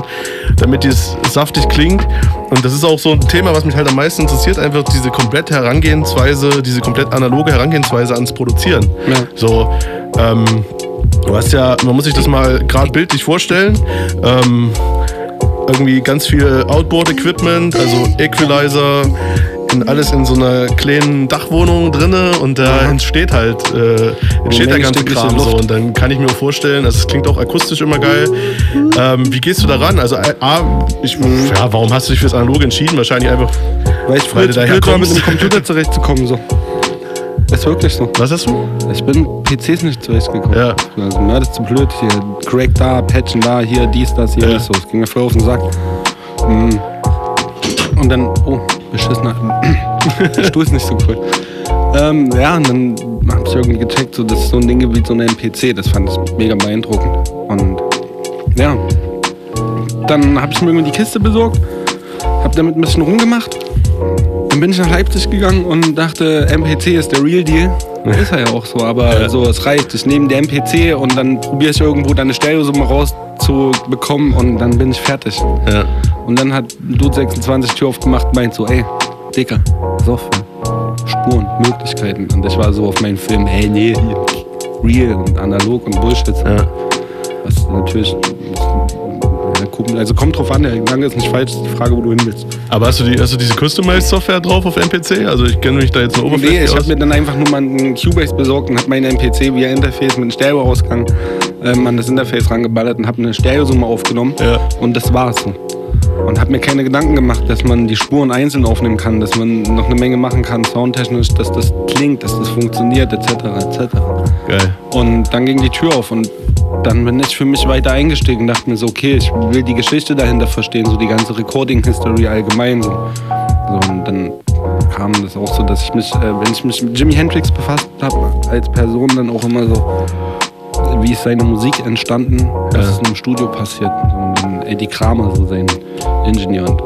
damit es saftig klingt. Und das ist auch so ein Thema, was mich halt am meisten interessiert, einfach diese komplette Herangehensweise, diese komplett analoge Herangehensweise ans Produzieren. So, ähm, du hast ja, man muss sich das mal gerade bildlich vorstellen. Ähm, irgendwie ganz viel Outboard-Equipment, also Equalizer, in, alles in so einer kleinen Dachwohnung drinne und da entsteht halt äh, entsteht der ganze Kram so und dann kann ich mir vorstellen, also es klingt auch akustisch immer geil. Ähm, wie gehst du daran? Also äh, A, ich, ja, warum hast du dich fürs Analog entschieden? Wahrscheinlich einfach, Weil ich weil daher blöd war, mit dem Computer zurechtzukommen. So. Ist wirklich so. Was hast du? Ich bin PCs nicht zurechtgekommen. Ja. Also, mir das ist zu blöd. Hier, Crack da, Patchen da, hier, dies, das, hier, Ja. nicht so. Es ging mir voll auf den Sack. Mm. Und dann, oh, beschissener. Der Stuhl ist nicht so cool. Ähm, ja, und dann hab ich irgendwie gecheckt, so, das ist so ein Ding wie so eine NPC. Das fand ich mega beeindruckend. Und ja, dann habe ich mir irgendwie die Kiste besorgt, habe damit ein bisschen rumgemacht. Dann bin ich nach Leipzig gegangen und dachte, MPC ist der Real Deal. Ist er ja auch so, aber so, es reicht. Ich nehme die MPC und dann probiere ich irgendwo deine Stereosumme rauszubekommen und dann bin ich fertig. Ja. Und dann hat Dude 26 Tür aufgemacht und meint so, ey, Dicker, Software, Spuren, Möglichkeiten. Und ich war so auf meinen Film, ey, nee, real und analog und Bullshit. Was natürlich ja, YouTube. Also kommt drauf an, der Gedanke ist nicht falsch, ist die Frage, wo du hin willst. Aber hast du, die, hast du diese Customized-Software drauf auf MPC? Also ich kenne mich da jetzt nur Nee, oberflächlich ich habe mir dann einfach nur mal einen Cubase besorgt und habe mein MPC via Interface mit einem Stereoausgang ähm, an das Interface rangeballert und habe eine Stereosumme aufgenommen. Und das war's so. Und habe mir keine Gedanken gemacht, dass man die Spuren einzeln aufnehmen kann, dass man noch eine Menge machen kann, soundtechnisch, dass das klingt, dass das funktioniert, etc. etc. Geil. Und dann ging die Tür auf und dann bin ich für mich weiter eingestiegen und dachte mir so, okay, ich will die Geschichte dahinter verstehen, so die ganze Recording-History allgemein. So. so. Und dann kam das auch so, dass ich mich, äh, wenn ich mich mit Jimi Hendrix befasst habe, als Person dann auch immer so, wie ist seine Musik entstanden, was ist im Studio passiert. Und Eddie Kramer, so sein Ingenieur. Und,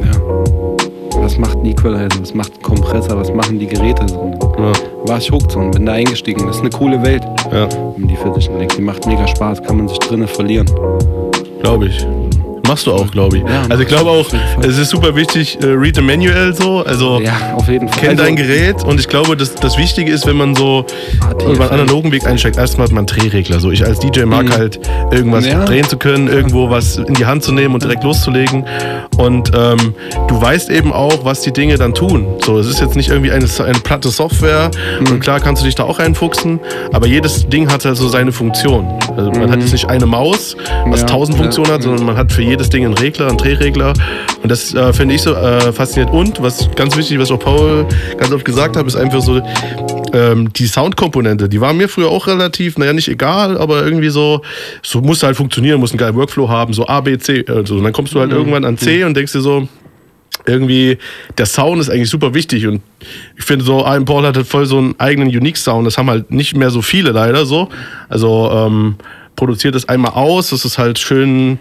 ja. Was macht ein Equalizer, was macht ein Kompressor, was machen die Geräte? So. Dann War ich so und bin da eingestiegen. Das ist eine coole Welt, um die für sich entdeckt. Die macht mega Spaß, kann man sich drinnen verlieren. Glaube ich. Machst du auch, glaube ich. also ich glaube auch, es ist super wichtig, äh, read the manual so. Also ja, auf jeden Fall. kenn Also- dein Gerät und ich glaube, das, das Wichtige ist, wenn man so über einen analogen Weg einsteigt, erstmal hat man einen Drehregler. So ich als DJ mag Mhm. halt irgendwas Ja. drehen zu können, irgendwo was in die Hand zu nehmen und direkt loszulegen. Und ähm, du weißt eben auch, was die Dinge dann tun. So, es ist jetzt nicht irgendwie eine, eine platte Software Mhm. und klar kannst du dich da auch reinfuchsen, aber jedes Ding hat halt so seine Funktion. Also man hat jetzt nicht eine Maus, was Mhm. Ja, tausend ja, Funktionen hat, sondern man hat für jedes Ding einen Regler, einen Drehregler. Und das äh, finde ich so äh, faszinierend. Und was ganz wichtig, was auch Paul ganz oft gesagt hat, ist einfach so ähm, die Soundkomponente. Die war mir früher auch relativ, naja, nicht egal, aber irgendwie so, so musste halt funktionieren, muss einen geilen Workflow haben, so A, B, C. Also, und dann kommst du halt Mhm. irgendwann an C und denkst dir so, irgendwie, der Sound ist eigentlich super wichtig und ich finde so, Ian Paul hat halt voll so einen eigenen Unique-Sound, das haben halt nicht mehr so viele leider so. Also ähm, produziert es einmal aus, dass es halt schön,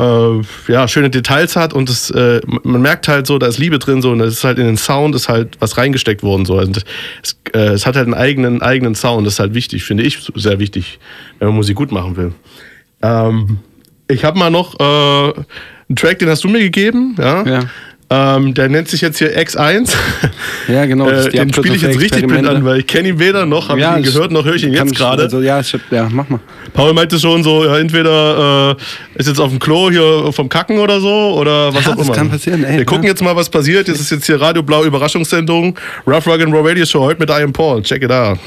äh, ja, schöne Details hat und es, äh, man merkt halt so, da ist Liebe drin so und das ist halt in den Sound ist halt was reingesteckt worden so. Also es, äh, es hat halt einen eigenen, eigenen Sound, das ist halt wichtig, finde ich sehr wichtig, wenn man Musik gut machen will. Ähm, ich habe mal noch äh, einen Track, den hast du mir gegeben, ja. Ähm, der nennt sich jetzt hier X1. Ja, genau. das Äh, den spiele ich jetzt richtig blind an, weil ich kenne ihn weder noch, habe Ja, ich ihn gehört, noch höre ich ihn jetzt gerade. Also, ja, ja, mach mal. Paul meinte schon so, ja, entweder äh, ist jetzt auf dem Klo hier vom Kacken oder so oder was Ja, auch das immer. kann passieren, ey, Wir gucken jetzt mal, was passiert. Jetzt ist jetzt hier Radio Blau Überraschungssendung, Rough Rock and Roll Radio Show heute mit Ian Paul. Check it out.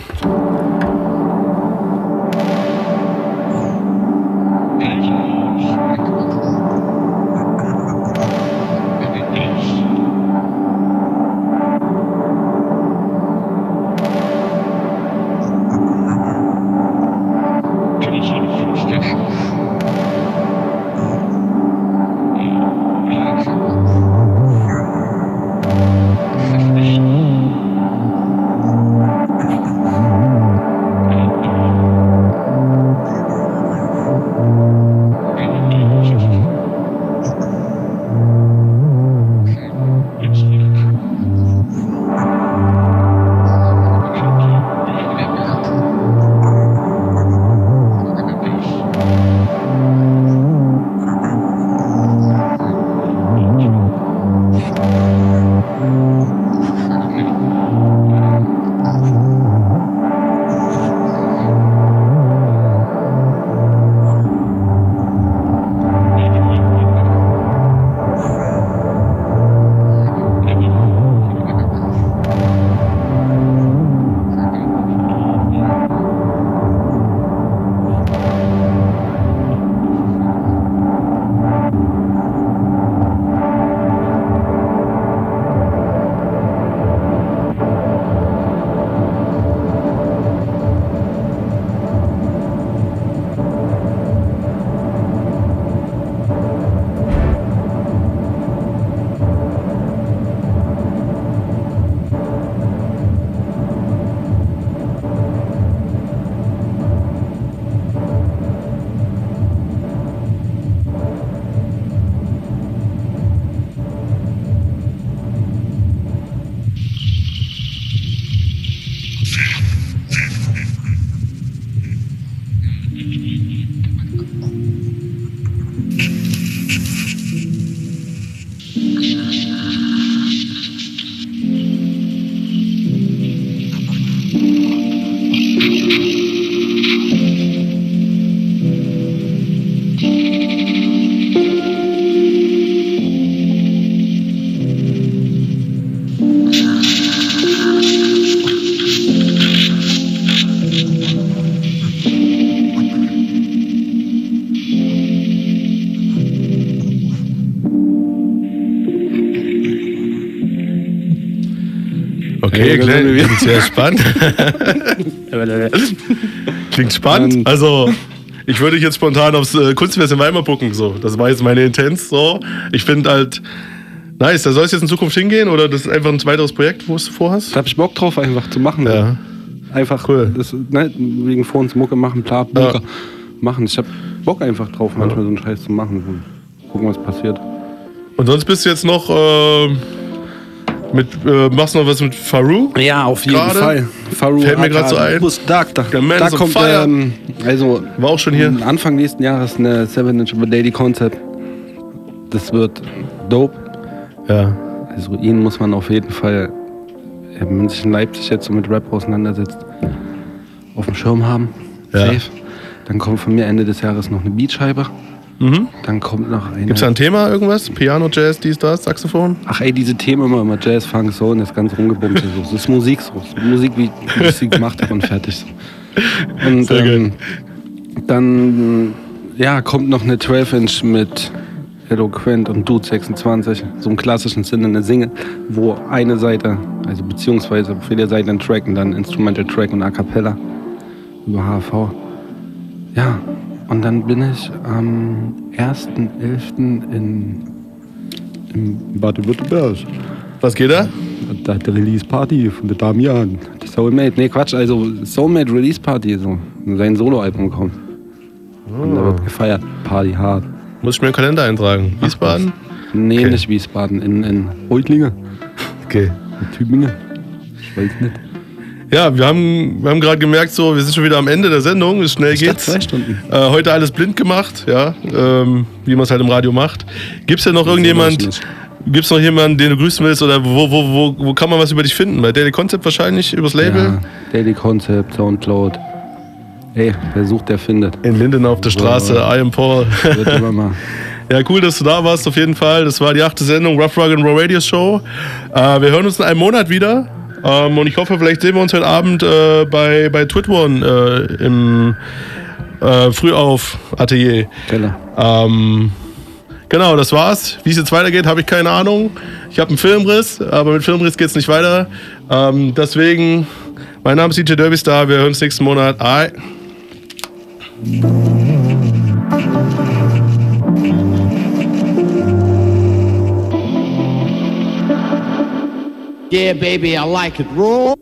Okay, klingt, klingt sehr spannend. klingt spannend. Also, ich würde jetzt spontan aufs äh, Kunstfest in Weimar gucken. So. Das war jetzt meine Intens. So. Ich finde halt, nice. Da soll es jetzt in Zukunft hingehen oder das ist einfach ein weiteres Projekt, wo es vorhast? Da hab ich Bock drauf, einfach zu machen. Ja. Einfach das, ne, wegen vor uns Mucke machen, bla, Bunker machen. Ich hab Bock einfach drauf, manchmal so einen Scheiß zu machen. Gucken, was passiert. Und sonst bist du jetzt noch äh, mit, äh, machst du noch was mit Faru? Ja, auf jeden Gerade? Fall. Faru Fällt mir gerade so ein. Dark, da, da kommt ähm, also War auch schon hier. Anfang nächsten Jahres eine 7 Inch Daily Concept. Das wird dope. Ja. Also ihn muss man auf jeden Fall, wenn man sich in Leipzig jetzt so mit Rap auseinandersetzt, auf dem Schirm haben. Ja. Safe. Dann kommt von mir Ende des Jahres noch eine Beatscheibe. Mhm. Dann kommt noch eine. Gibt es da ein Thema, irgendwas? Piano, Jazz, dies, das, Saxophon? Ach ey, diese Themen immer, immer Jazz, Funk, Soul, das ganze rumgebummt. so. Das ist Musik so. Ist Musik, wie ich sie gemacht habe und fertig so. Und Sehr ähm, dann ja, kommt noch eine 12-Inch mit Eloquent und Dude 26, so im klassischen Sinne eine Single, wo eine Seite, also beziehungsweise auf jeder Seite ein Track und dann Instrumental Track und A Cappella über HV. Ja, und dann bin ich am 1.11. in in Baden-Württemberg. Was geht da? Da hat der Release Party von der Damian. Die Soulmate, nee Quatsch, also Soulmate Release Party, so. Sein Soloalbum kommt. Und da wird gefeiert. Party hart. Muss ich mir im Kalender eintragen. Wiesbaden? Nee, Okay. nicht Wiesbaden, in, in Reutlingen. Okay. In Tübingen. Ich weiß nicht. Ja, wir haben, wir haben gerade gemerkt, so, wir sind schon wieder am Ende der Sendung. Ist schnell Statt geht's. zwei Stunden. Äh, heute alles blind gemacht, ja, ähm, wie man es halt im Radio macht. Gibt's denn noch irgendjemand? Gibt's noch jemanden, den du grüßen willst oder wo, wo, wo, wo kann man was über dich finden? Bei Daily Concept wahrscheinlich übers Label? Ja, Daily Concept, Soundcloud. Ey, wer sucht, der findet. In Linden auf der Straße, I am Paul. Wird immer mal. Ja, cool, dass du da warst, auf jeden Fall. Das war die achte Sendung Rough Rug and Raw Radio Show. Äh, wir hören uns in einem Monat wieder. Ähm, und ich hoffe, vielleicht sehen wir uns heute Abend äh, bei, bei Twitwon äh, im äh, Frühauf Atelier. Keller. Ähm, genau, das war's. Wie es jetzt weitergeht, habe ich keine Ahnung. Ich habe einen Filmriss, aber mit Filmriss geht's nicht weiter. Ähm, deswegen, mein Name ist DJ Derby Star. Wir hören uns nächsten Monat. Ai. Yeah, baby, I like it raw.